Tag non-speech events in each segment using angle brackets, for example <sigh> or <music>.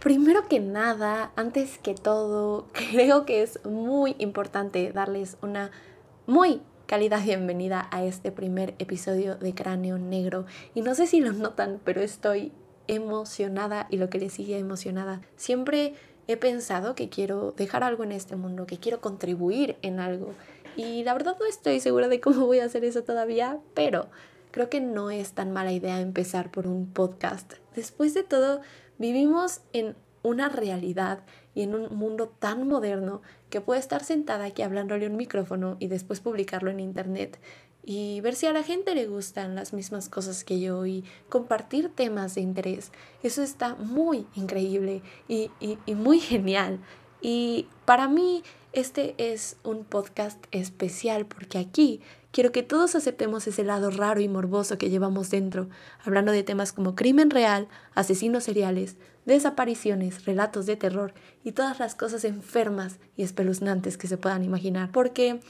Primero que nada, antes que todo, <laughs> creo que es muy importante darles una muy cálida bienvenida a este primer episodio de Cráneo Negro. Y no sé si lo notan, pero estoy emocionada y lo que le sigue emocionada. Siempre he pensado que quiero dejar algo en este mundo, que quiero contribuir en algo. Y la verdad no estoy segura de cómo voy a hacer eso todavía, pero creo que no es tan mala idea empezar por un podcast. Después de todo, vivimos en una realidad y en un mundo tan moderno que puede estar sentada aquí hablándole un micrófono y después publicarlo en internet y ver si a la gente le gustan las mismas cosas que yo y compartir temas de interés. Eso está muy increíble y, y muy genial. Y para mí este es un podcast especial porque aquí quiero que todos aceptemos ese lado raro y morboso que llevamos dentro, hablando de temas como crimen real, asesinos seriales, desapariciones, relatos de terror y todas las cosas enfermas y espeluznantes que se puedan imaginar. Porque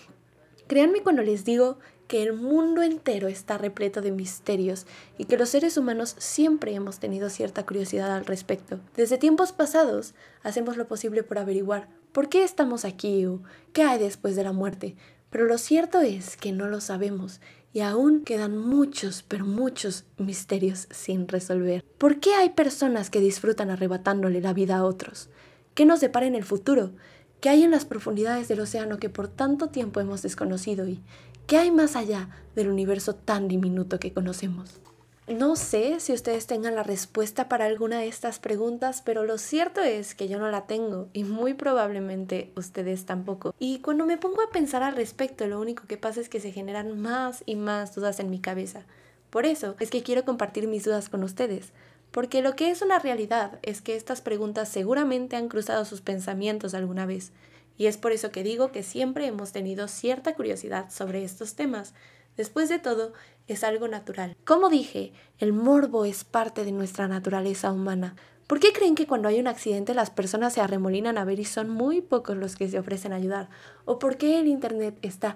créanme cuando les digo que el mundo entero está repleto de misterios y que los seres humanos siempre hemos tenido cierta curiosidad al respecto. Desde tiempos pasados hacemos lo posible por averiguar por qué estamos aquí o qué hay después de la muerte, pero lo cierto es que no lo sabemos y aún quedan muchos, pero muchos misterios sin resolver. ¿Por qué hay personas que disfrutan arrebatándole la vida a otros? ¿Qué nos depara en el futuro? ¿Qué hay en las profundidades del océano que por tanto tiempo hemos desconocido y ¿Qué hay más allá del universo tan diminuto que conocemos? No sé si ustedes tengan la respuesta para alguna de estas preguntas, pero lo cierto es que yo no la tengo y muy probablemente ustedes tampoco. Y cuando me pongo a pensar al respecto, lo único que pasa es que se generan más y más dudas en mi cabeza. Por eso es que quiero compartir mis dudas con ustedes, porque lo que es una realidad es que estas preguntas seguramente han cruzado sus pensamientos alguna vez y es por eso que digo que siempre hemos tenido cierta curiosidad sobre estos temas. Después de todo, es algo natural. Como dije, el morbo es parte de nuestra naturaleza humana. ¿Por qué creen que cuando hay un accidente las personas se arremolinan a ver y son muy pocos los que se ofrecen a ayudar? ¿O por qué el Internet está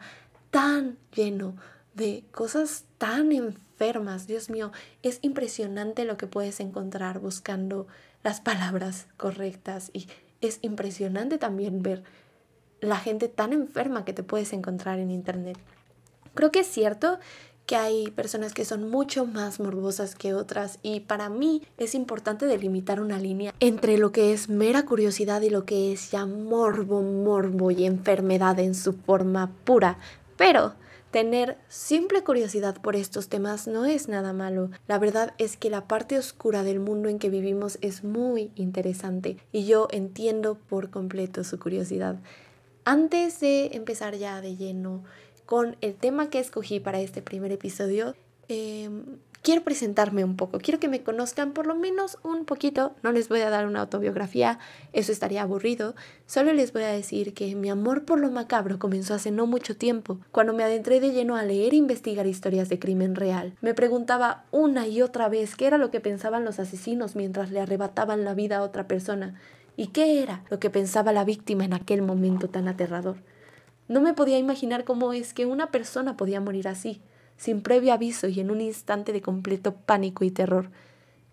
tan lleno de cosas tan enfermas? Dios mío, es impresionante lo que puedes encontrar buscando las palabras correctas y es impresionante también ver la gente tan enferma que te puedes encontrar en Internet. Creo que es cierto que hay personas que son mucho más morbosas que otras y para mí es importante delimitar una línea entre lo que es mera curiosidad y lo que es ya morbo, morbo y enfermedad en su forma pura. Pero tener simple curiosidad por estos temas no es nada malo. La verdad es que la parte oscura del mundo en que vivimos es muy interesante y yo entiendo por completo su curiosidad. Antes de empezar ya de lleno con el tema que escogí para este primer episodio, em, quiero presentarme un poco, quiero que me conozcan por lo menos un poquito, no les voy a dar una autobiografía, eso estaría aburrido, solo les voy a decir que mi amor por lo macabro comenzó hace no mucho tiempo, cuando me adentré de lleno a leer e investigar historias de crimen real. Me preguntaba una y otra vez qué era lo que pensaban los asesinos mientras le arrebataban la vida a otra persona ¿Y qué era lo que pensaba la víctima en aquel momento tan aterrador? No me podía imaginar cómo es que una persona podía morir así, sin previo aviso y en un instante de completo pánico y terror.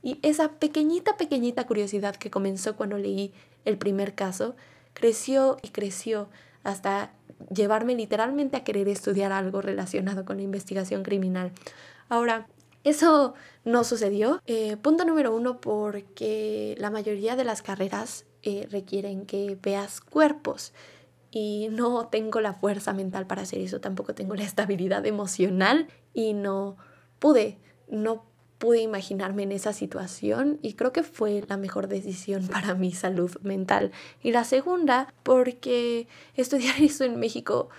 Y esa pequeñita, pequeñita curiosidad que comenzó cuando leí el primer caso, creció y creció hasta llevarme literalmente a querer estudiar algo relacionado con la investigación criminal. Ahora, eso no sucedió. Eh, punto número uno, porque la mayoría de las carreras eh, requieren que veas cuerpos y no tengo la fuerza mental para hacer eso, tampoco tengo la estabilidad emocional y no pude, no pude imaginarme en esa situación y creo que fue la mejor decisión para mi salud mental. Y la segunda, porque estudiar <laughs> eso en México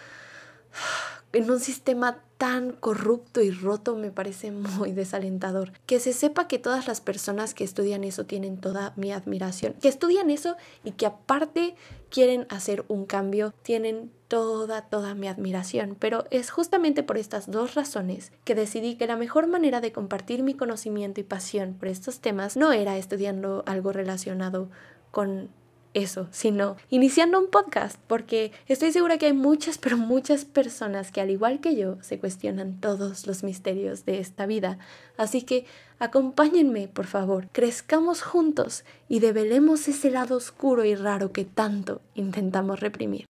en un sistema tan corrupto y roto me parece muy desalentador. Que se sepa que todas las personas que estudian eso tienen toda mi admiración. Que estudian eso y que aparte quieren hacer un cambio, tienen toda, toda mi admiración. Pero es justamente por estas dos razones que decidí que la mejor manera de compartir mi conocimiento y pasión por estos temas no era estudiando algo relacionado con eso, sino iniciando un podcast, porque estoy segura que hay muchas, pero muchas personas que al igual que yo se cuestionan todos los misterios de esta vida. Así que acompáñenme, por favor, crezcamos juntos y develemos ese lado oscuro y raro que tanto intentamos reprimir.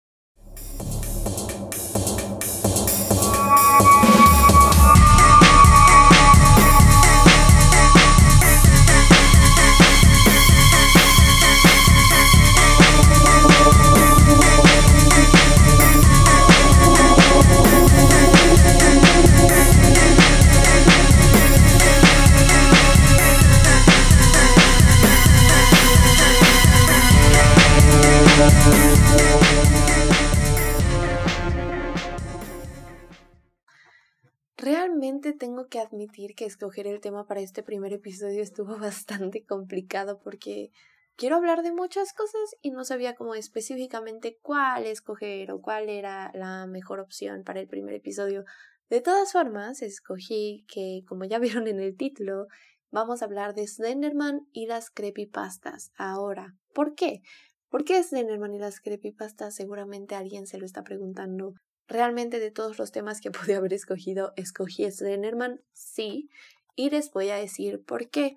Tengo que admitir que escoger el tema para este primer episodio estuvo <laughs> bastante complicado porque quiero hablar de muchas cosas y no sabía cómo específicamente cuál escoger o cuál era la mejor opción para el primer episodio. De todas formas, escogí que, como ya <laughs> vieron en el título, vamos a hablar de Slenderman y las creepypastas ahora. ¿Por qué? ¿Por qué Slenderman y las creepypastas? Seguramente alguien se lo está preguntando. Realmente de todos los temas que <laughs> pude haber escogido, escogí Slenderman, sí, y les voy a decir por qué.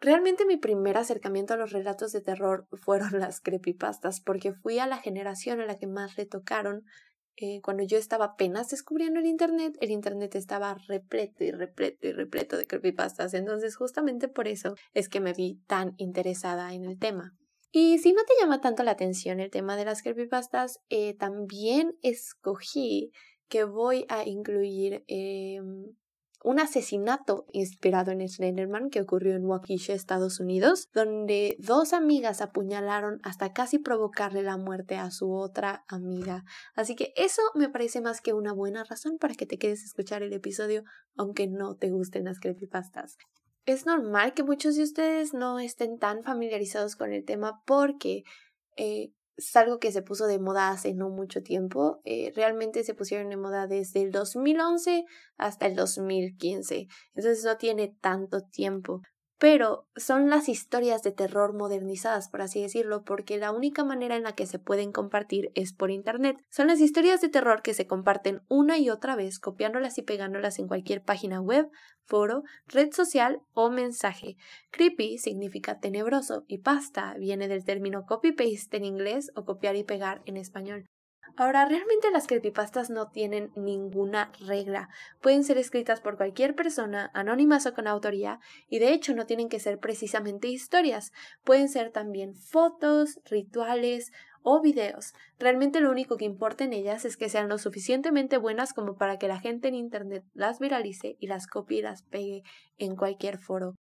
realmente mi primer acercamiento a los relatos de terror <laughs> fueron las creepypastas, porque fui a la generación a la que más le tocaron. Eh, cuando yo estaba apenas descubriendo el Internet, el Internet estaba repleto y repleto y repleto de creepypastas. Entonces, justamente por eso es que me vi tan interesada en el tema. Y si no te llama tanto la atención el tema de las creepypastas, eh, también escogí que voy a incluir eh, un asesinato inspirado en Slenderman que ocurrió en Waukesha, Estados Unidos, donde dos amigas apuñalaron hasta casi provocarle la muerte a su otra amiga. Así que eso me parece más que una buena razón para que te quedes a escuchar el episodio, aunque no te gusten las creepypastas es normal que muchos de ustedes no estén tan familiarizados con el tema porque eh, es algo que se puso de moda hace no mucho tiempo. Eh, realmente se pusieron de moda desde el 2011 hasta el 2015. Entonces no tiene tanto tiempo pero son las historias de terror modernizadas, por así decirlo, porque la única manera en la que se pueden compartir es por Internet. Son las historias de terror que se comparten una y otra vez, copiándolas y pegándolas en cualquier página web, foro, red social o mensaje. Creepy significa tenebroso y pasta viene del término copy-paste en inglés o copiar y pegar en español. Ahora, realmente las creepypastas no tienen ninguna regla. Pueden ser escritas por cualquier persona, anónimas o con autoría, y de hecho no tienen que ser precisamente historias. Pueden ser también fotos, rituales o videos. Realmente lo único que importa en ellas es que sean lo suficientemente buenas como para que la gente en Internet las viralice y las copie y las pegue en cualquier foro.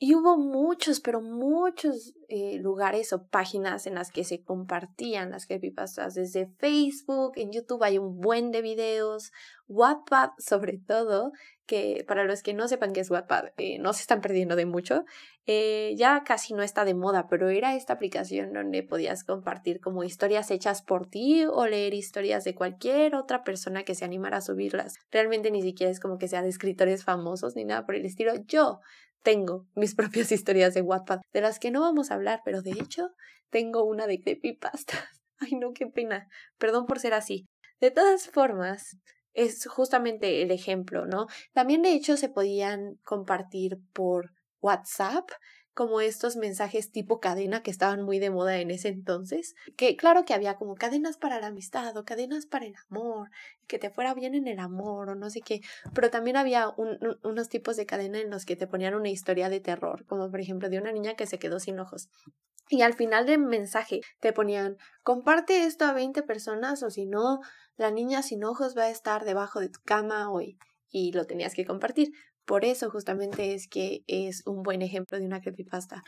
Y hubo muchos, pero muchos eh, lugares o páginas en las que se compartían las creepypastas. Desde Facebook, en YouTube hay un buen de videos, Wattpad sobre todo, que para los que no sepan qué es Wattpad, eh, no se están perdiendo de mucho. Eh, ya casi no está de moda, pero era esta aplicación donde podías compartir como historias hechas por ti o leer historias de cualquier otra persona que se animara a subirlas. Realmente ni siquiera es como que sea de escritores famosos ni nada por el estilo. Yo tengo mis <laughs> propias historias de Wattpad, de las que no vamos a hablar, pero de hecho tengo una de creepypastas. <laughs> Ay, no, qué pena. Perdón por ser así. De todas formas, es justamente el ejemplo, ¿no? También de hecho se podían compartir por WhatsApp como estos mensajes tipo cadena que estaban muy de moda en ese entonces, que claro que había como cadenas para la amistad o cadenas para el amor, que te fuera bien en el amor o no sé qué, pero también había unos tipos de cadena en los que te ponían una historia de terror, como por ejemplo de una niña que se quedó sin ojos. Y al final del mensaje te ponían, comparte esto a 20 personas o si no, la niña sin ojos va a estar debajo de tu cama hoy y lo tenías que compartir. Por eso justamente es que es un buen ejemplo de una creepypasta.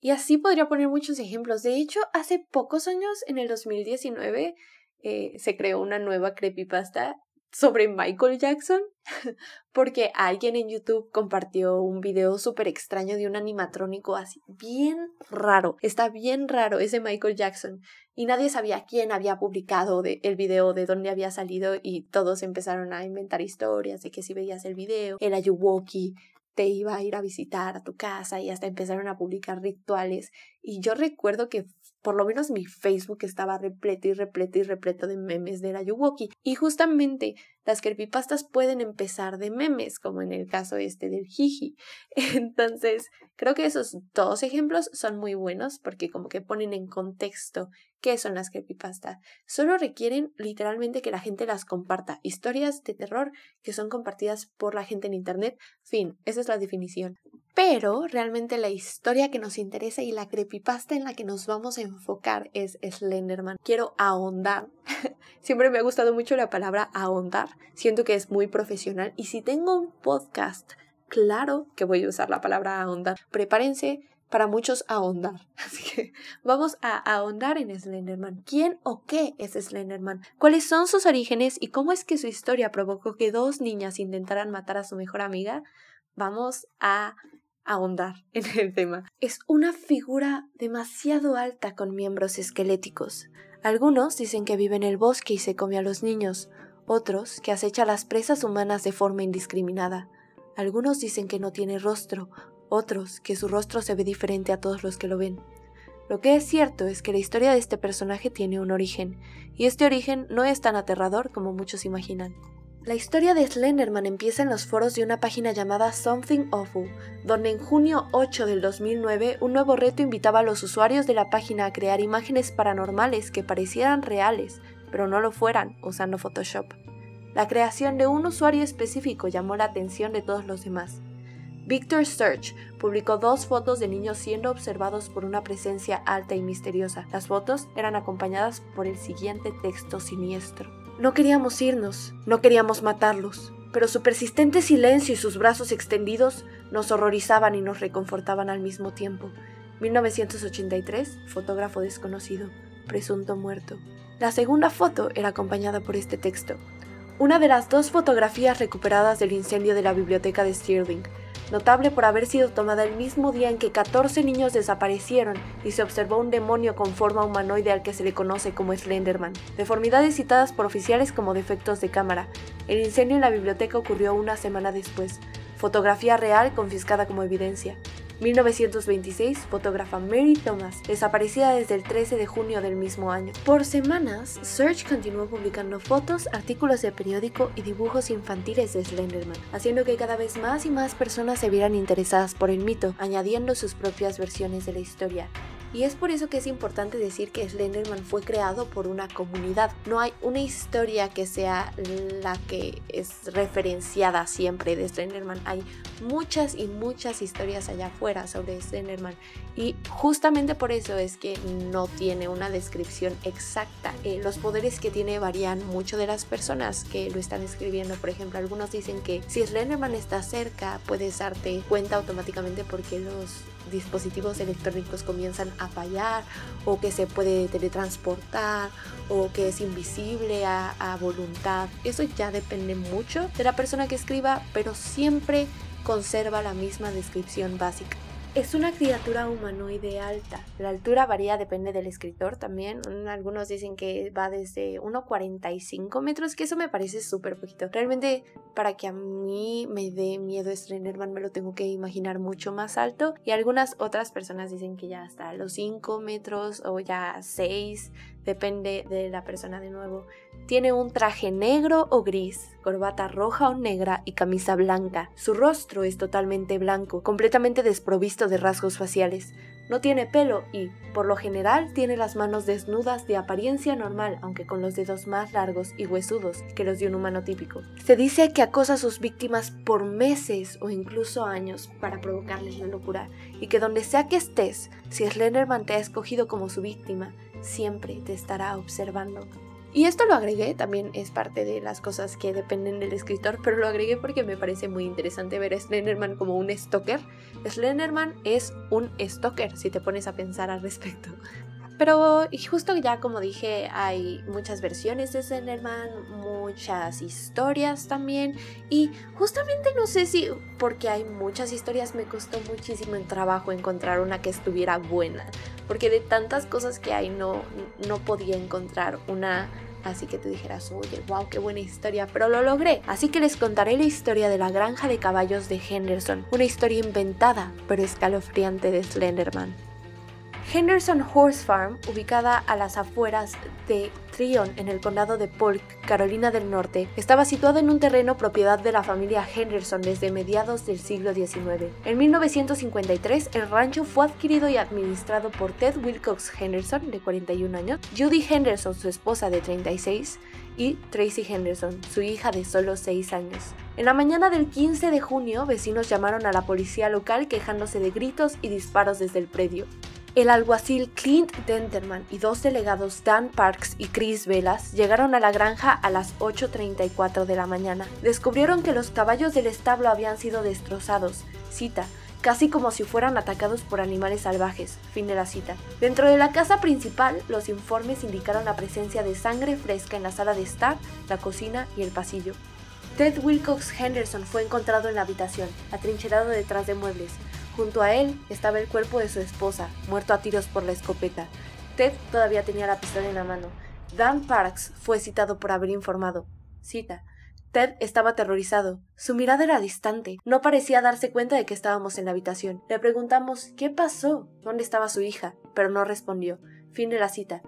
Y así podría poner muchos ejemplos. De hecho, hace pocos años, en el 2019, eh, se creó una nueva creepypasta sobre Michael Jackson <laughs> porque alguien en YouTube compartió un video súper extraño de un animatrónico así bien raro. Está bien raro ese Michael Jackson y nadie sabía quién había publicado el video, de dónde había salido y todos empezaron a inventar historias de que si veías el video, el Ayuwoki te iba a ir a visitar a tu casa y hasta empezaron a publicar rituales Y yo recuerdo que por lo menos mi Facebook estaba repleto y repleto y repleto de memes de la Yuwoki. Y justamente las creepypastas pueden empezar de memes, como en el caso este del Jiji. <laughs> Entonces, creo que esos dos ejemplos son muy buenos porque como que ponen en contexto qué son las creepypastas. Solo requieren literalmente que la gente las comparta. Historias de terror que son compartidas por la gente en Internet. Fin, esa es la definición. Pero realmente la historia que nos interesa y la creepypasta en la que nos vamos a enfocar es Slenderman. Quiero ahondar. <laughs> Siempre me ha gustado mucho la palabra ahondar. Siento que es muy profesional y si tengo un podcast, claro que voy a usar la palabra ahondar. Prepárense para muchos ahondar. <laughs> Así que vamos a ahondar en Slenderman. ¿Quién o qué es Slenderman? ¿Cuáles son sus orígenes y cómo es que su historia provocó que dos niñas intentaran matar a su mejor amiga? Vamos a ahondar <laughs> en el tema. Es una figura demasiado alta con miembros esqueléticos. Algunos dicen que vive en el bosque y se come a los niños, otros que acecha a las presas humanas de forma indiscriminada. Algunos dicen que no tiene rostro, otros que su rostro se ve diferente a todos los que lo ven. Lo que es cierto es que la historia de este personaje tiene un origen, y este origen no es tan aterrador como muchos imaginan. La historia de Slenderman empieza en los foros de una página llamada Something Awful, donde en junio 8 del 2009 un nuevo reto invitaba a los usuarios de la página a crear imágenes paranormales que parecieran reales, pero no lo fueran usando Photoshop. La creación de un usuario específico llamó la atención de todos los demás. Victor Search publicó dos fotos de niños siendo observados por una presencia alta y misteriosa. Las fotos eran acompañadas por el siguiente texto siniestro. No queríamos irnos, no queríamos matarlos, pero su persistente silencio y sus brazos extendidos nos horrorizaban y nos reconfortaban al mismo tiempo. 1983, fotógrafo desconocido, presunto muerto. La segunda foto era acompañada por este texto. Una de las dos fotografías recuperadas del incendio de la biblioteca de Stirling notable por haber sido tomada el mismo día en que 14 niños desaparecieron y se observó un demonio con forma humanoide al que se le conoce como Slenderman, deformidades citadas por oficiales como defectos de cámara. El incendio en la biblioteca ocurrió una semana después, fotografía real confiscada como evidencia. 1926, fotógrafa Mary Thomas, desaparecida desde el 13 de junio del mismo año. Por semanas, Search continuó publicando fotos, artículos de periódico y dibujos infantiles de Slenderman, haciendo que cada vez más y más personas se vieran interesadas por el mito, añadiendo sus propias versiones de la historia. Y es por eso que es importante decir que Slenderman fue creado por una comunidad. No hay una historia que sea la que es referenciada siempre de Slenderman. Hay muchas y muchas historias allá afuera sobre Slenderman. Y justamente por eso es que no tiene una descripción exacta. Eh, los poderes que tiene varían mucho de las personas que lo están escribiendo. Por ejemplo, algunos dicen que si Slenderman está cerca, puedes darte cuenta automáticamente porque los dispositivos electrónicos comienzan a fallar o que se puede teletransportar o que es invisible a, voluntad. Eso ya depende mucho de la persona que escriba, pero siempre conserva la misma descripción básica. Es una criatura humanoide alta. La altura varía, depende del escritor también. Algunos dicen que va desde 1,45 metros, que eso me parece súper poquito. Realmente, para que a mí me dé miedo Slenderman, me lo tengo que imaginar mucho más alto. Y algunas otras personas dicen que ya hasta los 5 metros o ya 6 depende de la persona de nuevo. Tiene un traje negro o gris, corbata roja o negra y camisa blanca. Su rostro es totalmente blanco, completamente desprovisto de rasgos faciales. No tiene pelo y, por lo general, tiene las manos desnudas de apariencia normal, aunque con los dedos más largos y huesudos que los de un humano típico. Se dice que acosa a sus víctimas por meses o incluso años para provocarles la locura, y que donde sea que estés, si Slenderman te ha escogido como su víctima, siempre te estará observando. Y esto lo agregué, también es parte de las cosas que dependen del escritor, pero lo agregué porque me parece muy interesante ver a Slenderman como un stalker. Slenderman es un stalker, si te pones a pensar al respecto. Pero justo ya como dije, hay muchas versiones de Slenderman, muchas historias también. Y justamente no sé si porque hay muchas historias me costó muchísimo el trabajo encontrar una que estuviera buena. Porque de tantas cosas que hay no, no podía encontrar una así que tú dijeras, oye, wow, qué buena historia, pero lo logré. Así que les contaré la historia de la granja de caballos de Henderson, una historia inventada pero escalofriante de Slenderman. Henderson Horse Farm, ubicada a las afueras de Tryon en el condado de Polk, Carolina del Norte, estaba situado en un terreno propiedad de la familia Henderson desde mediados del siglo XIX. En 1953, el rancho fue adquirido y administrado por Ted Wilcox Henderson, de 41 años, Judy Henderson, su esposa de 36, y Tracy Henderson, su hija de solo 6 años. En la mañana del 15 de junio, vecinos llamaron a la policía local quejándose de gritos y disparos desde el predio. El alguacil Clint Denterman y dos delegados Dan Parks y Chris Velas llegaron a la granja a las 8.34 de la mañana. Descubrieron que los caballos del establo habían sido destrozados. Cita, casi como si fueran atacados por animales salvajes. Fin de la cita. Dentro de la casa principal, los informes indicaron la presencia de sangre fresca en la sala de estar, la cocina y el pasillo. Ted Wilcox Henderson fue encontrado en la habitación, atrincherado detrás de muebles. Junto a él estaba el cuerpo de su esposa, muerto a tiros por la escopeta. Ted todavía tenía la pistola en la mano. Dan Parks fue citado por haber informado. Cita. Ted estaba aterrorizado. Su mirada era distante. No parecía darse cuenta de que estábamos en la habitación. Le preguntamos ¿Qué pasó? ¿Dónde estaba su hija? Pero no respondió. Fin de la cita.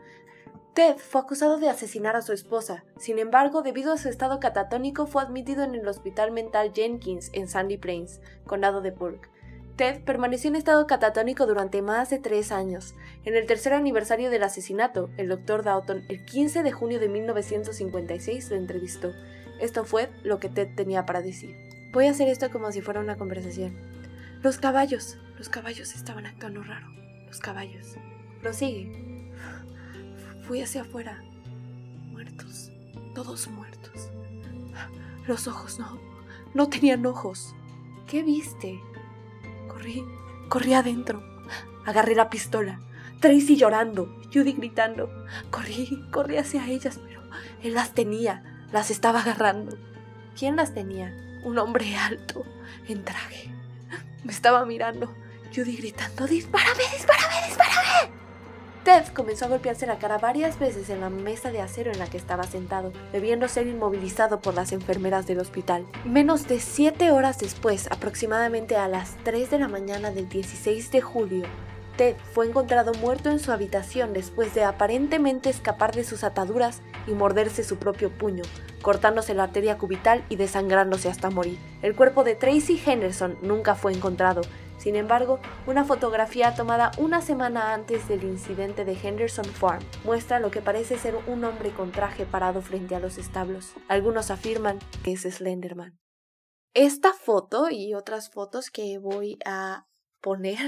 Ted fue acusado de asesinar a su esposa. Sin embargo, debido a su estado catatónico, fue admitido en el Hospital Mental Jenkins en Sandy Plains, condado de Polk. Ted permaneció en estado catatónico durante más de tres años. En el tercer aniversario del asesinato, el Dr. Dalton, el 15 de junio de 1956, lo entrevistó. Esto fue lo que Ted tenía para decir. Voy a hacer esto como si fuera una conversación. Los caballos, los caballos estaban actuando raro. Los caballos. Prosigue. Fui hacia afuera. Muertos. Todos muertos. Los ojos no. No tenían ojos. ¿Qué viste? Corrí, corrí adentro. Agarré la pistola. Tracy llorando, Judy gritando. Corrí, corrí hacia ellas, pero él las tenía, las estaba agarrando. ¿Quién las tenía? Un hombre alto, en traje. Me estaba mirando, Judy gritando, ¡Dispárame, dispárame! Ted comenzó a golpearse la cara varias veces en la mesa de acero en la que estaba sentado, debiendo ser inmovilizado por las enfermeras del hospital. Menos de siete horas después, aproximadamente a las 3 de la mañana del 16 de julio, Ted fue encontrado muerto en su habitación después de aparentemente escapar de sus ataduras y morderse su propio puño, cortándose la arteria cubital y desangrándose hasta morir. El cuerpo de Tracy Henderson nunca fue encontrado, sin embargo, una fotografía tomada una semana antes del incidente de Henderson Farm muestra lo que parece ser un hombre con traje parado frente a los establos. Algunos afirman que es Slenderman. Esta foto y otras fotos que voy a poner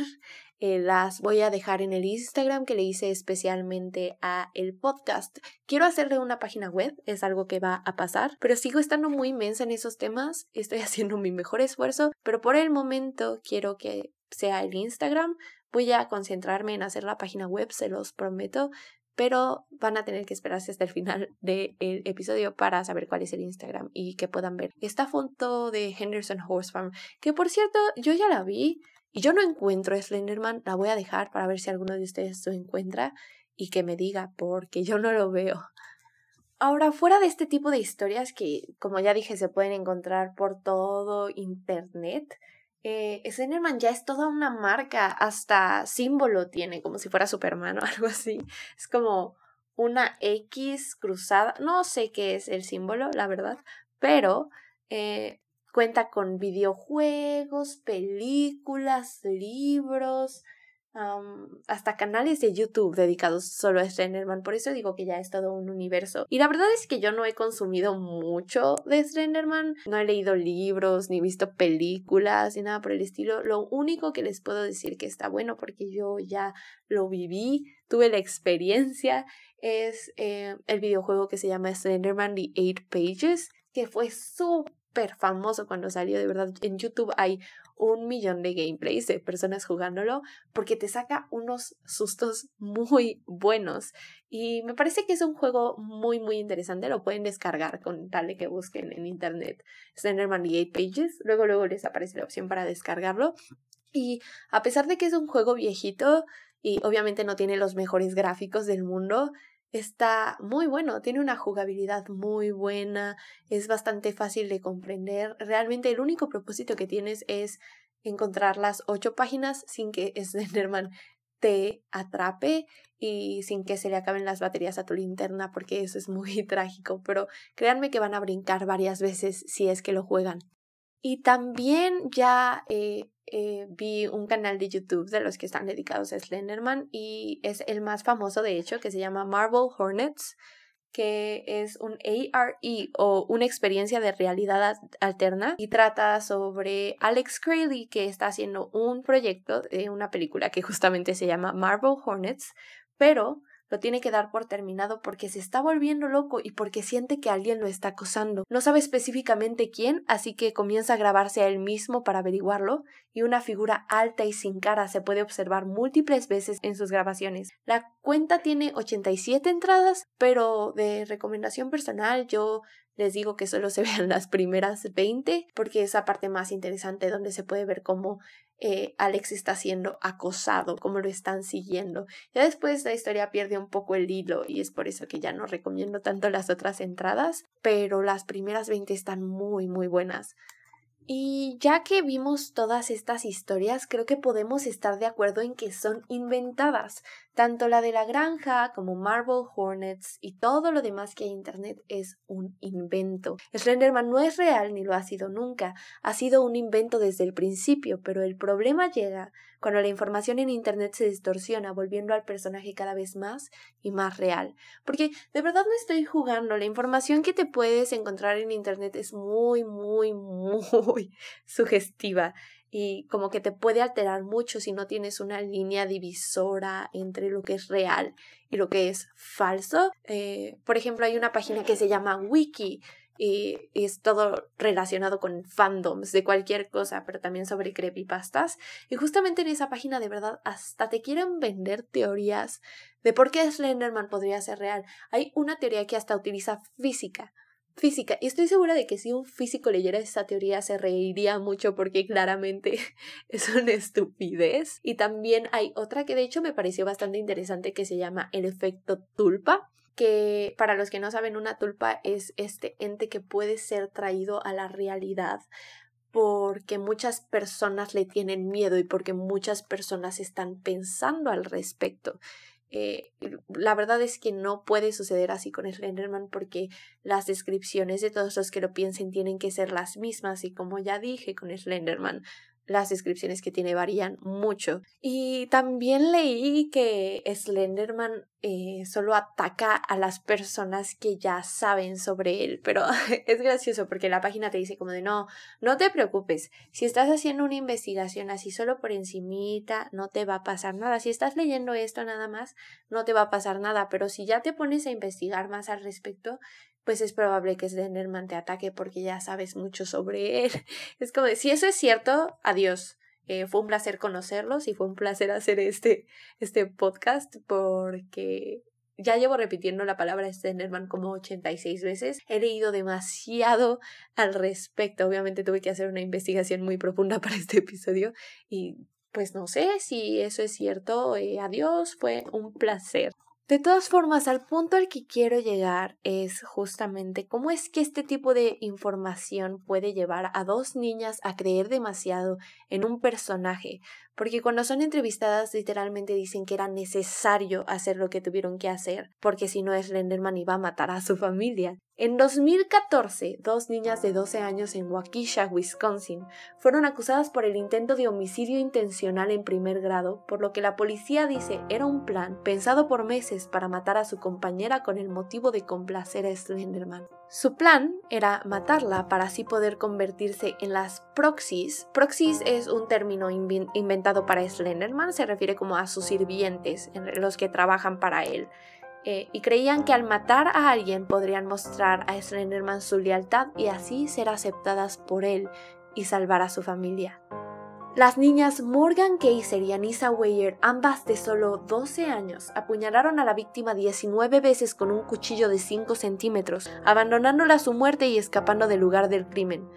eh, las voy a dejar en el Instagram que le hice especialmente a el podcast. Quiero hacerle una página web, es algo que va a pasar, pero sigo estando muy inmensa en esos temas, <laughs> estoy haciendo mi mejor esfuerzo, pero por el momento quiero que sea el Instagram. Voy a concentrarme en hacer la página web, se los prometo, pero van a tener que esperarse hasta el final <laughs> del episodio para saber cuál es el Instagram y que puedan ver esta foto de Henderson Horse Farm, que por cierto yo ya la vi, y yo no encuentro Slenderman, la voy a dejar para ver si alguno de ustedes lo encuentra y que me diga, porque yo no lo veo. Ahora, fuera de este tipo de historias que, como ya dije, se pueden encontrar por todo Internet, eh, Slenderman ya es toda una marca, hasta símbolo tiene, como si fuera Superman o <laughs> algo así. Es como una X cruzada, no sé qué es el símbolo, la verdad, pero eh, Cuenta con videojuegos, películas, libros, hasta canales de YouTube dedicados solo a Slenderman. Por eso digo que ya es todo un universo. Y la verdad es que yo no he consumido mucho de Slenderman. No he leído libros, ni visto películas, ni nada por el estilo. Lo único que les puedo decir que está bueno, porque yo ya lo viví, tuve la experiencia, es eh, el videojuego que se llama Slenderman The Eight Pages, que fue súper famoso cuando salió, de verdad. En YouTube hay un millón de gameplays de personas jugándolo porque te saca unos sustos <laughs> muy buenos. Y me parece que es un juego muy, muy interesante. Lo pueden descargar con tal de que busquen en internet Slenderman 8 Pages. Luego, luego les aparece la opción para descargarlo. Y a pesar de que es un juego viejito y obviamente no tiene los mejores gráficos del mundo, está muy bueno, tiene una jugabilidad muy buena, es bastante fácil de comprender. Realmente el único propósito que tienes es encontrar las ocho páginas sin que <laughs> Slenderman te atrape y sin que se le acaben las baterías a tu linterna porque eso es muy <laughs> trágico, pero créanme que van a brincar varias veces si es que lo juegan. Y también ya eh, eh, vi un canal de YouTube de los que están dedicados a Slenderman y es el más famoso de hecho que se llama Marvel Hornets que es un ARE o una experiencia de realidad alterna y trata sobre Alex Crayley que está haciendo un proyecto de una película que justamente se llama Marvel Hornets, pero lo tiene que dar por terminado porque se está volviendo loco y porque siente que alguien lo está acosando. No sabe específicamente quién, así que comienza a grabarse a él mismo para averiguarlo, y una figura alta y sin cara se puede observar múltiples veces en sus grabaciones. La cuenta tiene 87 entradas, pero de recomendación personal yo les digo que solo se <laughs> vean las primeras 20 porque es la parte más interesante donde se puede ver cómo eh, Alex está siendo acosado, cómo lo están siguiendo. Ya después la historia pierde un poco el hilo y es por eso que ya no recomiendo tanto las otras entradas, pero las primeras 20 están muy, muy buenas. Y ya que vimos todas estas historias, creo que podemos estar de acuerdo en que son inventadas. Tanto la de la granja como Marble Hornets y todo lo demás que hay en Internet es un invento. Slenderman no es real ni lo ha sido nunca. Ha sido un invento desde el principio, pero el problema llega cuando la información en Internet se distorsiona, volviendo al personaje cada vez más y más real. Porque de verdad no estoy jugando, la información que te puedes encontrar en Internet es muy, muy, <laughs> muy sugestiva y como que te puede alterar mucho si no tienes una línea divisora entre lo que es real y lo que es falso. Eh, por ejemplo, hay una página que se llama Wiki y, es todo relacionado con fandoms de cualquier cosa, pero también sobre creepypastas. Y justamente en esa página de verdad hasta te quieren vender teorías de por qué Slenderman podría ser real. Hay una teoría que hasta utiliza física física. Y estoy segura de que si un físico leyera esa teoría se reiría mucho porque claramente <laughs> es una estupidez. Y también hay otra que de hecho me pareció bastante interesante que se llama el efecto tulpa, que para los que no saben, una tulpa es este ente que puede ser traído a la realidad porque muchas personas le tienen miedo y porque muchas personas están pensando al respecto. Eh, la verdad es que no puede suceder así con Slenderman porque las descripciones de todos los que lo piensen tienen que ser las mismas y como ya dije con Slenderman las descripciones que tiene varían mucho. Y también leí que Slenderman eh, solo ataca a las personas que ya saben sobre él, pero <laughs> es gracioso porque la página te dice como de no, no te preocupes, si estás haciendo una investigación así solo por encimita, no te va a pasar nada, si estás leyendo esto nada más, no te va a pasar nada, pero si ya te pones a investigar más al respecto, pues es probable que Slenderman te ataque porque ya sabes mucho sobre él. <laughs> Es como, si eso es cierto, adiós. Eh, fue un placer conocerlos y fue un placer hacer este, este podcast porque ya llevo repitiendo la palabra Slenderman como 86 veces. He leído demasiado al respecto. Obviamente tuve que hacer una investigación muy profunda para este episodio y pues no sé si eso es cierto. Eh, adiós, fue un placer. De todas formas, al punto al que quiero llegar es justamente cómo es que este tipo de información puede llevar a dos niñas a creer demasiado en un personaje, porque cuando son entrevistadas literalmente dicen que era necesario hacer lo que tuvieron que hacer, porque si no Slenderman iba a matar a su familia. En 2014, dos niñas de 12 años en Waukesha, Wisconsin, fueron acusadas por el intento de homicidio intencional en primer grado, por lo que la policía dice era un plan pensado por meses para matar a su compañera con el motivo de complacer a Slenderman. Su plan era matarla para así poder convertirse en las proxies. Proxies es un término inventado para Slenderman, se refiere como a sus sirvientes, los que trabajan para él. Eh, y creían que al matar a alguien podrían mostrar a Slenderman su lealtad y así ser aceptadas por él y salvar a su familia. Las niñas Morgan Kaiser y Anissa Weyer, ambas de solo 12 años, apuñalaron a la víctima 19 veces con un cuchillo de 5 centímetros, abandonándola a su muerte y escapando del lugar del crimen.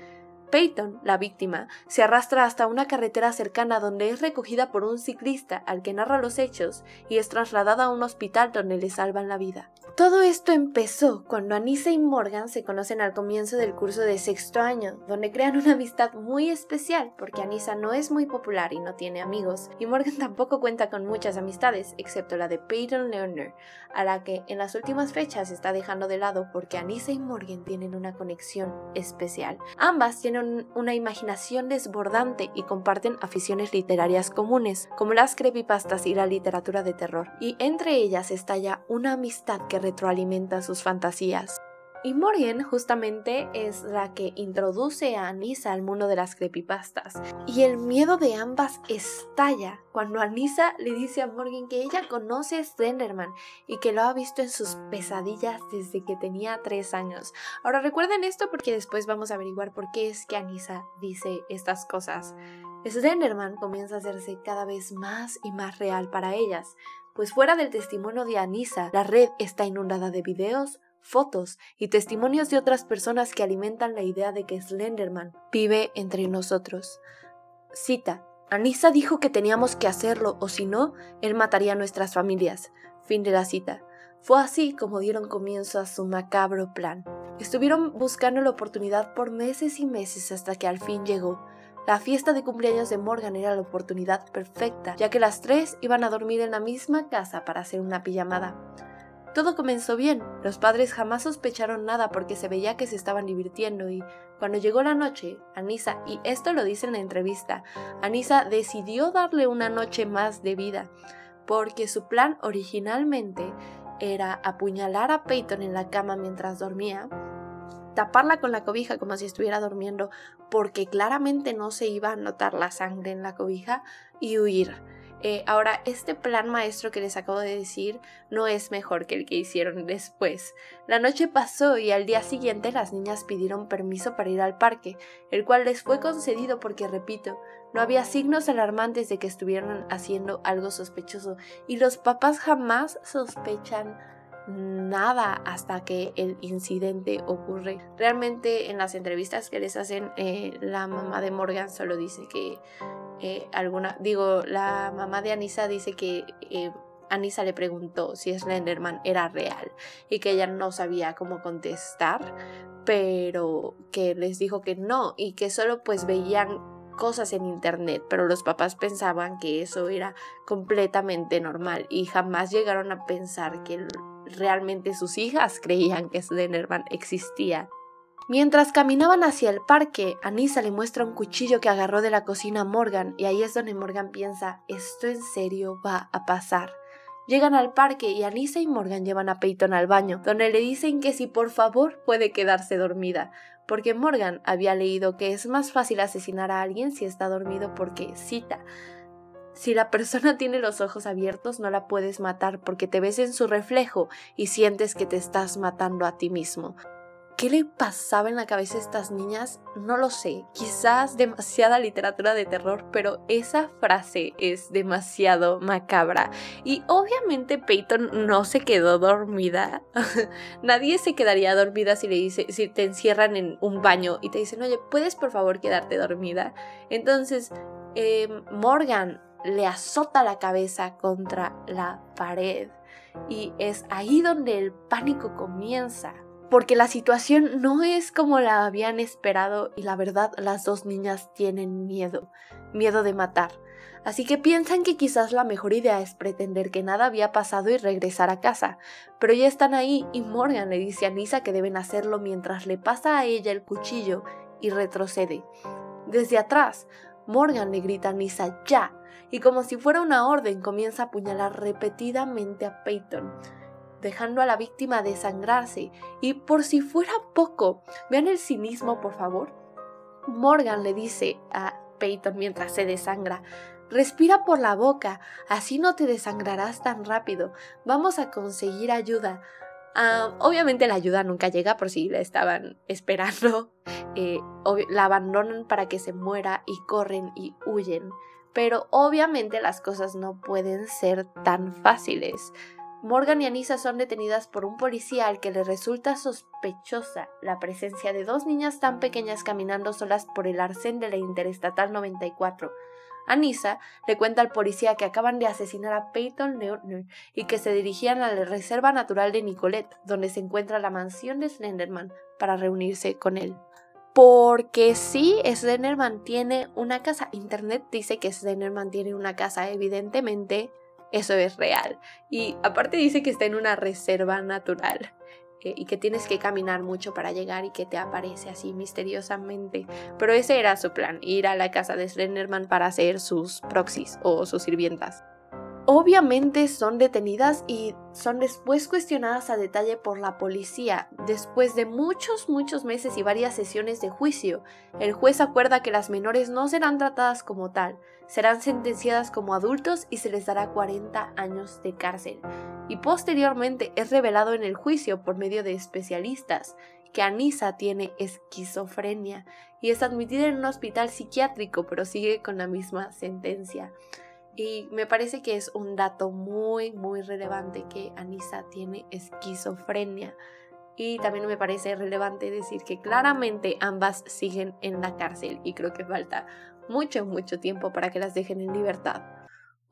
Peyton, la víctima, se arrastra hasta una carretera cercana donde es recogida por un ciclista al que narra los hechos y es trasladada a un hospital donde le salvan la vida. Todo esto empezó cuando Anissa y Morgan se conocen al comienzo del curso de sexto año, donde crean una amistad muy especial porque Anissa no es muy popular y no tiene amigos, y Morgan <laughs> tampoco cuenta con muchas amistades, excepto la de Peyton Learner, a la que en las últimas fechas está dejando de lado porque Anissa y Morgan tienen una conexión especial. Ambas tienen una imaginación desbordante y comparten aficiones literarias comunes, como las creepypastas y la literatura de terror, y entre ellas estalla una amistad que retroalimenta sus fantasías. Y Morgan justamente es la que introduce a Anissa al mundo de las creepypastas. Y el miedo de ambas estalla cuando Anissa le dice a Morgan que ella conoce a Slenderman y que lo ha visto en sus pesadillas desde que tenía tres años. Ahora recuerden esto porque después vamos a averiguar por qué es que Anissa dice estas cosas. Slenderman comienza a hacerse cada vez más y más real para ellas, pues fuera del testimonio de Anissa, la red está inundada de videos, fotos y testimonios de otras personas que alimentan la idea de que Slenderman vive entre nosotros. Cita. Anissa dijo que teníamos que hacerlo o si no, él mataría a nuestras familias. Fin de la cita. Fue así como dieron comienzo a su macabro plan. Estuvieron buscando la oportunidad por meses y meses hasta que al fin llegó. La fiesta de cumpleaños de Morgan era la oportunidad perfecta, ya que las tres iban a dormir en la misma casa para hacer una pijamada. Todo comenzó bien, los padres jamás sospecharon nada porque se veía que se estaban divirtiendo y cuando llegó la noche, Anisa, y esto lo dice en la entrevista, Anisa decidió darle una noche más de vida, porque su plan originalmente era apuñalar a Peyton en la cama mientras dormía taparla con la cobija como si estuviera durmiendo porque claramente no se iba a notar la sangre en la cobija y huir. Eh, ahora, este plan maestro que les acabo de decir no es mejor que el que hicieron después. La noche pasó y al día siguiente las niñas pidieron permiso para ir al parque, el cual les fue concedido porque, repito, no había signos alarmantes de que estuvieran haciendo algo sospechoso y los papás jamás sospechan nada hasta que el incidente ocurre. Realmente en las entrevistas que les hacen, eh, la mamá de Morgan solo dice que eh, alguna, digo, la mamá de Anisa dice que eh, Anisa le preguntó si Slenderman era real y que ella no sabía cómo contestar, pero que les dijo que no y que solo pues veían cosas en internet, pero los papás pensaban que eso era completamente normal y jamás llegaron a pensar que realmente sus hijas creían que Slenderman existía. Mientras caminaban hacia el parque, Anissa le muestra un cuchillo que agarró de la cocina a Morgan y ahí es donde Morgan piensa, esto en serio va a pasar. Llegan al parque y Anissa y Morgan llevan a Peyton al baño, donde le dicen que si por favor puede quedarse dormida, porque Morgan había leído que es más fácil asesinar a alguien si está dormido porque, cita, si la persona <laughs> tiene los ojos abiertos no la puedes matar porque te ves en su reflejo y sientes que te estás matando a ti mismo. ¿Qué le pasaba en la cabeza a estas niñas? No lo sé. Quizás demasiada literatura de terror, pero esa frase es demasiado macabra. Y obviamente Peyton no se quedó dormida. <laughs> Nadie se quedaría dormida si le dice, si te encierran en un baño y te dicen, oye, ¿puedes por favor quedarte dormida? Entonces, eh, Morgan le azota la cabeza contra la pared. Y es ahí donde el pánico comienza. Porque la situación no es como la habían esperado y la verdad las dos niñas tienen miedo, miedo de matar. Así que piensan que quizás la mejor idea es pretender que nada había pasado y regresar a casa. Pero ya están ahí y Morgan le dice a Nisa que deben hacerlo mientras le pasa a ella el cuchillo y retrocede. Desde atrás, Morgan le grita a Nisa ya, y como si fuera una orden comienza a apuñalar repetidamente a Peyton, dejando a la víctima desangrarse. Y por si fuera poco, vean el cinismo por favor. Morgan le dice a Peyton mientras se desangra, respira por la boca, así no te desangrarás tan rápido, vamos a conseguir ayuda. Ah, obviamente la ayuda nunca llega por si la estaban esperando. <laughs> Eh, la abandonan para que se muera y corren y huyen. Pero obviamente las cosas no pueden ser tan fáciles. Morgan y Anissa son detenidas por un policía al que le resulta sospechosa la presencia de dos niñas tan pequeñas caminando solas por el arcén de la Interestatal 94. Anissa le cuenta al policía que acaban de asesinar a Peyton Leutner y que se dirigían a la Reserva Natural de Nicolette, donde se encuentra la mansión de Slenderman, para reunirse con él. Porque sí, Slenderman tiene una casa. Internet dice que Slenderman tiene una casa, evidentemente eso es real. Y aparte dice que está en una reserva natural y que tienes que caminar mucho para llegar y que te aparece así misteriosamente. Pero ese era su plan, ir a la casa de Slenderman para hacer sus proxies o sus sirvientas. Obviamente son detenidas y son después cuestionadas a detalle por la policía. Después de muchos, muchos meses y varias sesiones de juicio, el juez acuerda que las menores no serán tratadas como tal, serán sentenciadas como adultos y se les dará 40 años de cárcel. Y posteriormente es revelado en el juicio por medio de especialistas que Anisa tiene esquizofrenia y es admitida en un hospital psiquiátrico pero sigue con la misma sentencia. Y me parece que es un dato muy, muy relevante que Anisa tiene esquizofrenia. Y también me parece relevante decir que claramente ambas siguen en la cárcel y creo que falta mucho, mucho tiempo para que las dejen en libertad.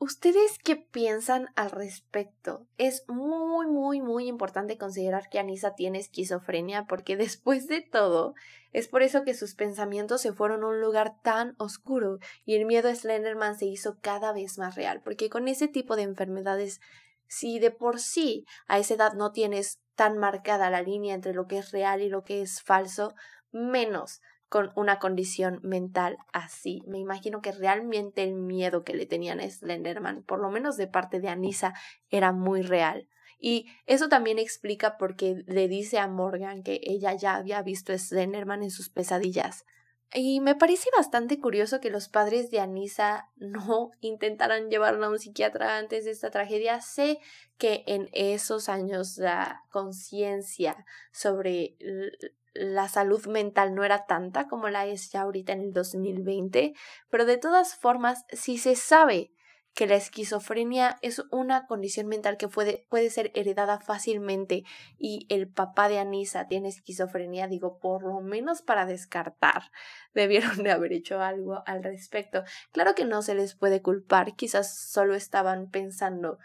¿Ustedes qué piensan al respecto? Es muy, muy, muy importante considerar que Anisa tiene esquizofrenia porque después de todo, es por eso que sus pensamientos se fueron a un lugar tan oscuro y el miedo a Slenderman se hizo cada vez más real, porque con ese tipo de enfermedades, si de por sí a esa edad no tienes tan marcada la línea entre lo que es real y lo que es falso, menos con una condición mental así. Me imagino que realmente el miedo que le tenían a Slenderman, por lo menos de parte de Anissa, era muy real. Y eso también explica por qué le dice a Morgan que ella ya había visto a Slenderman en sus pesadillas. Y me parece bastante curioso que los padres de Anissa no <laughs> intentaran llevarla a un psiquiatra antes de esta tragedia. Sé que en esos años la conciencia sobre la salud mental no era tanta como la es ya ahorita en el 2020, pero de todas formas, si se sabe que la esquizofrenia es una condición mental que puede, puede ser heredada fácilmente y el papá de Anisa tiene esquizofrenia, digo, por lo menos para descartar, <laughs> debieron de haber hecho algo al respecto. Claro que no se les puede culpar, quizás solo estaban pensando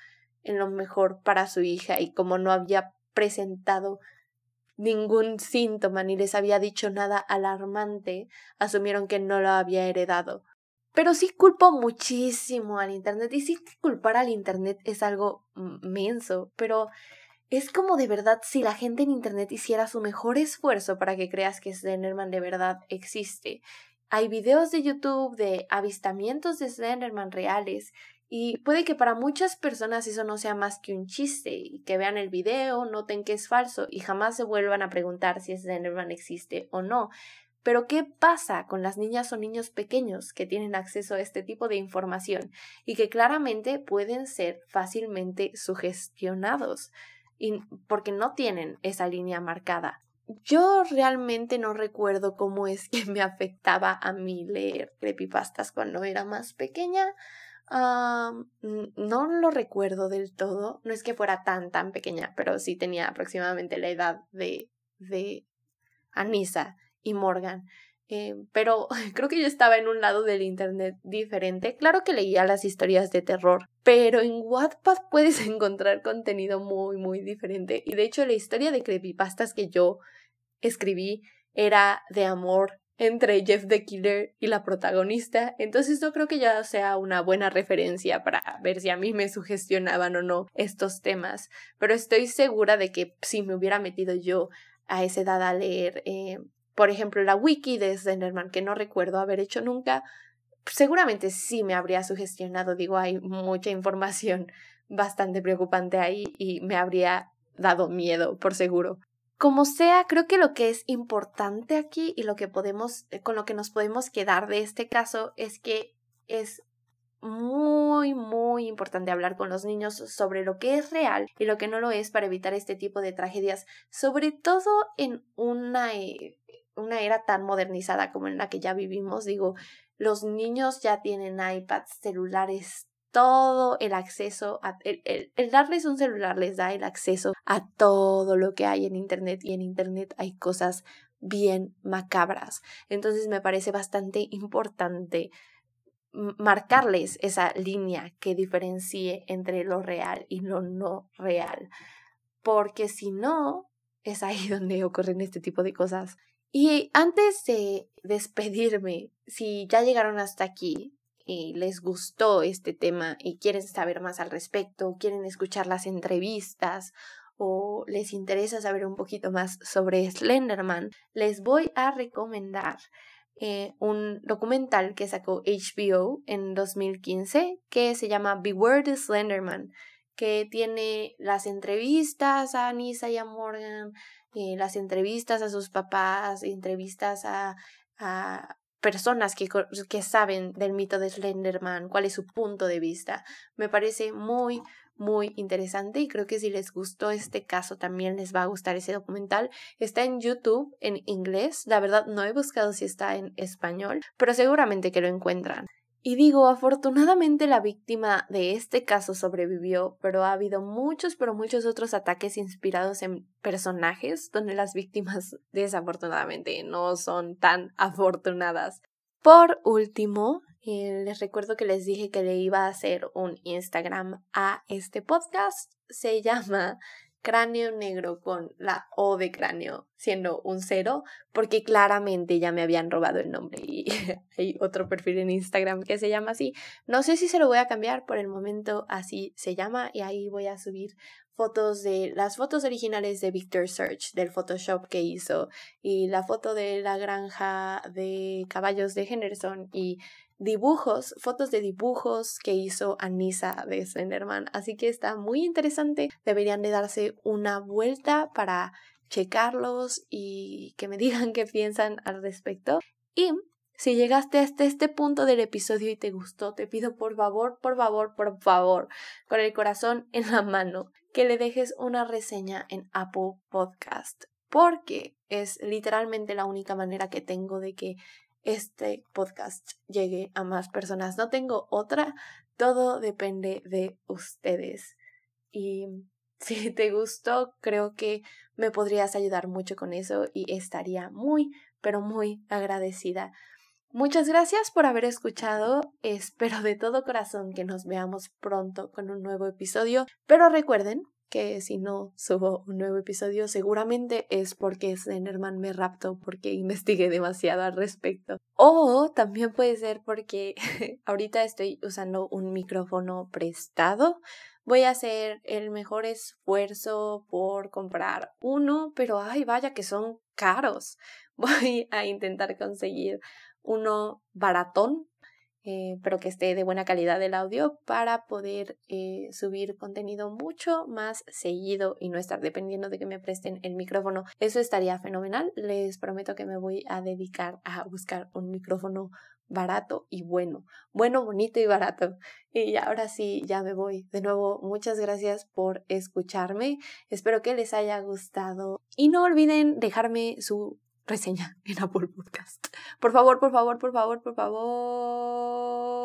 en lo mejor para su hija y como no había presentado ningún síntoma ni les había dicho nada alarmante, asumieron que no lo había heredado. Pero sí culpo muchísimo al Internet y sí culpar al Internet es algo menso, pero es como de verdad si la gente en Internet hiciera su mejor esfuerzo para que creas que Slenderman de verdad existe. Hay videos de YouTube de avistamientos de Slenderman reales y puede que para muchas personas eso no sea más que un chiste y que vean el video, noten que es falso y jamás se vuelvan a preguntar si Slenderman existe o no. Pero ¿qué pasa con las niñas o niños pequeños que tienen acceso a este tipo de información y que claramente pueden ser fácilmente sugestionados y porque no tienen esa línea marcada? Yo realmente no recuerdo cómo es que me afectaba a mí leer creepypastas cuando era más pequeña no lo recuerdo del todo. No es que fuera tan, tan pequeña, pero sí tenía aproximadamente la edad de, de Anissa y Morgan. Eh, pero <laughs> creo que yo estaba en un lado del internet diferente. Claro que leía las historias de terror, pero en Wattpad <laughs> puedes encontrar contenido muy, muy diferente. Y de hecho, la historia de creepypastas que yo escribí era de amor entre Jeff the Killer y la protagonista, entonces no creo que ya sea una buena referencia para ver si a mí me sugestionaban o no estos temas, pero estoy segura de que si me hubiera metido yo a esa edad a leer, eh, por ejemplo, la wiki de Slenderman, que no recuerdo haber hecho nunca, seguramente sí me habría sugestionado, digo, hay mucha información bastante preocupante ahí y me habría dado miedo, por seguro. Como sea, creo que lo que es importante aquí y lo que podemos, eh, con lo que nos podemos quedar de este caso es que es muy, muy importante hablar con los niños sobre lo que es real y lo que no lo es para evitar este tipo de tragedias, sobre todo en una, eh, una era tan modernizada como en la que ya vivimos. Digo, los niños ya tienen iPads, celulares, todo el acceso, a, el, el, darles un celular les da el acceso a todo lo que hay en Internet y en Internet hay cosas bien macabras. Entonces me parece bastante importante marcarles esa línea que diferencie entre lo real y lo no real. Porque si no, es ahí <laughs> donde ocurren este tipo de cosas. Y antes de despedirme, si ya llegaron hasta aquí y les gustó este tema y quieren saber más al respecto, quieren escuchar las entrevistas o les interesa saber un poquito más sobre Slenderman, les voy a recomendar eh, un documental que sacó HBO en 2015 que se llama Beware the Slenderman, que tiene las entrevistas a Anissa y a Morgan, eh, las entrevistas a sus papás, entrevistas a personas que, que saben del mito de Slenderman, cuál es su punto de vista. Me parece muy, muy interesante y creo que si les gustó este caso también les va a gustar ese documental. Está en YouTube en inglés, la verdad no he buscado si está en español, pero seguramente que lo encuentran. Y digo, afortunadamente la víctima de este caso sobrevivió, pero ha habido muchos, pero muchos otros ataques inspirados en personajes donde las víctimas <laughs> desafortunadamente no son tan afortunadas. Por último, eh, les recuerdo que les dije que le iba a hacer un Instagram a este podcast. Se <laughs> llama cráneo negro con la O de cráneo siendo un cero, porque claramente ya me habían robado el nombre y <laughs> hay otro perfil en Instagram que se llama así. No sé si se lo voy a cambiar, por el momento así se llama y ahí voy a subir fotos de las fotos originales de Victor Search del Photoshop que hizo y la foto de la granja de caballos de Henderson y dibujos, fotos de dibujos que hizo Anissa de Slenderman. Así que está muy interesante. Deberían de darse una vuelta para checarlos y que me <laughs> digan qué piensan al respecto. Y si llegaste hasta este punto del episodio y te gustó, te pido por favor, por favor, por favor, con el corazón en la mano, que le dejes una reseña en Apple Podcast. Porque es literalmente la única manera que tengo de que este podcast llegue a más personas. No tengo otra, todo depende de ustedes. Y <laughs> si te gustó, creo que me podrías ayudar mucho con eso y estaría muy, pero muy agradecida. Muchas gracias por haber escuchado. Espero de todo corazón que nos veamos pronto con un nuevo episodio. Pero recuerden que si no subo un nuevo episodio seguramente es porque Slenderman me raptó porque investigué demasiado al respecto. O también puede ser porque <laughs> ahorita estoy usando un micrófono prestado. Voy a hacer el mejor esfuerzo por comprar uno, pero ay, vaya que son caros. <laughs> Voy a intentar conseguir uno baratón eh, pero que esté de buena calidad el audio para poder eh, subir contenido mucho más seguido y no estar dependiendo de que me presten el micrófono. Eso estaría fenomenal. Les prometo que me voy a dedicar a buscar un micrófono barato y bueno, bueno, bonito y barato. Y ahora sí, ya me voy. De nuevo, muchas gracias por escucharme. Espero que les haya gustado. Y no olviden dejarme su reseña en Apple Podcast. Por favor, por favor, por favor, por favor.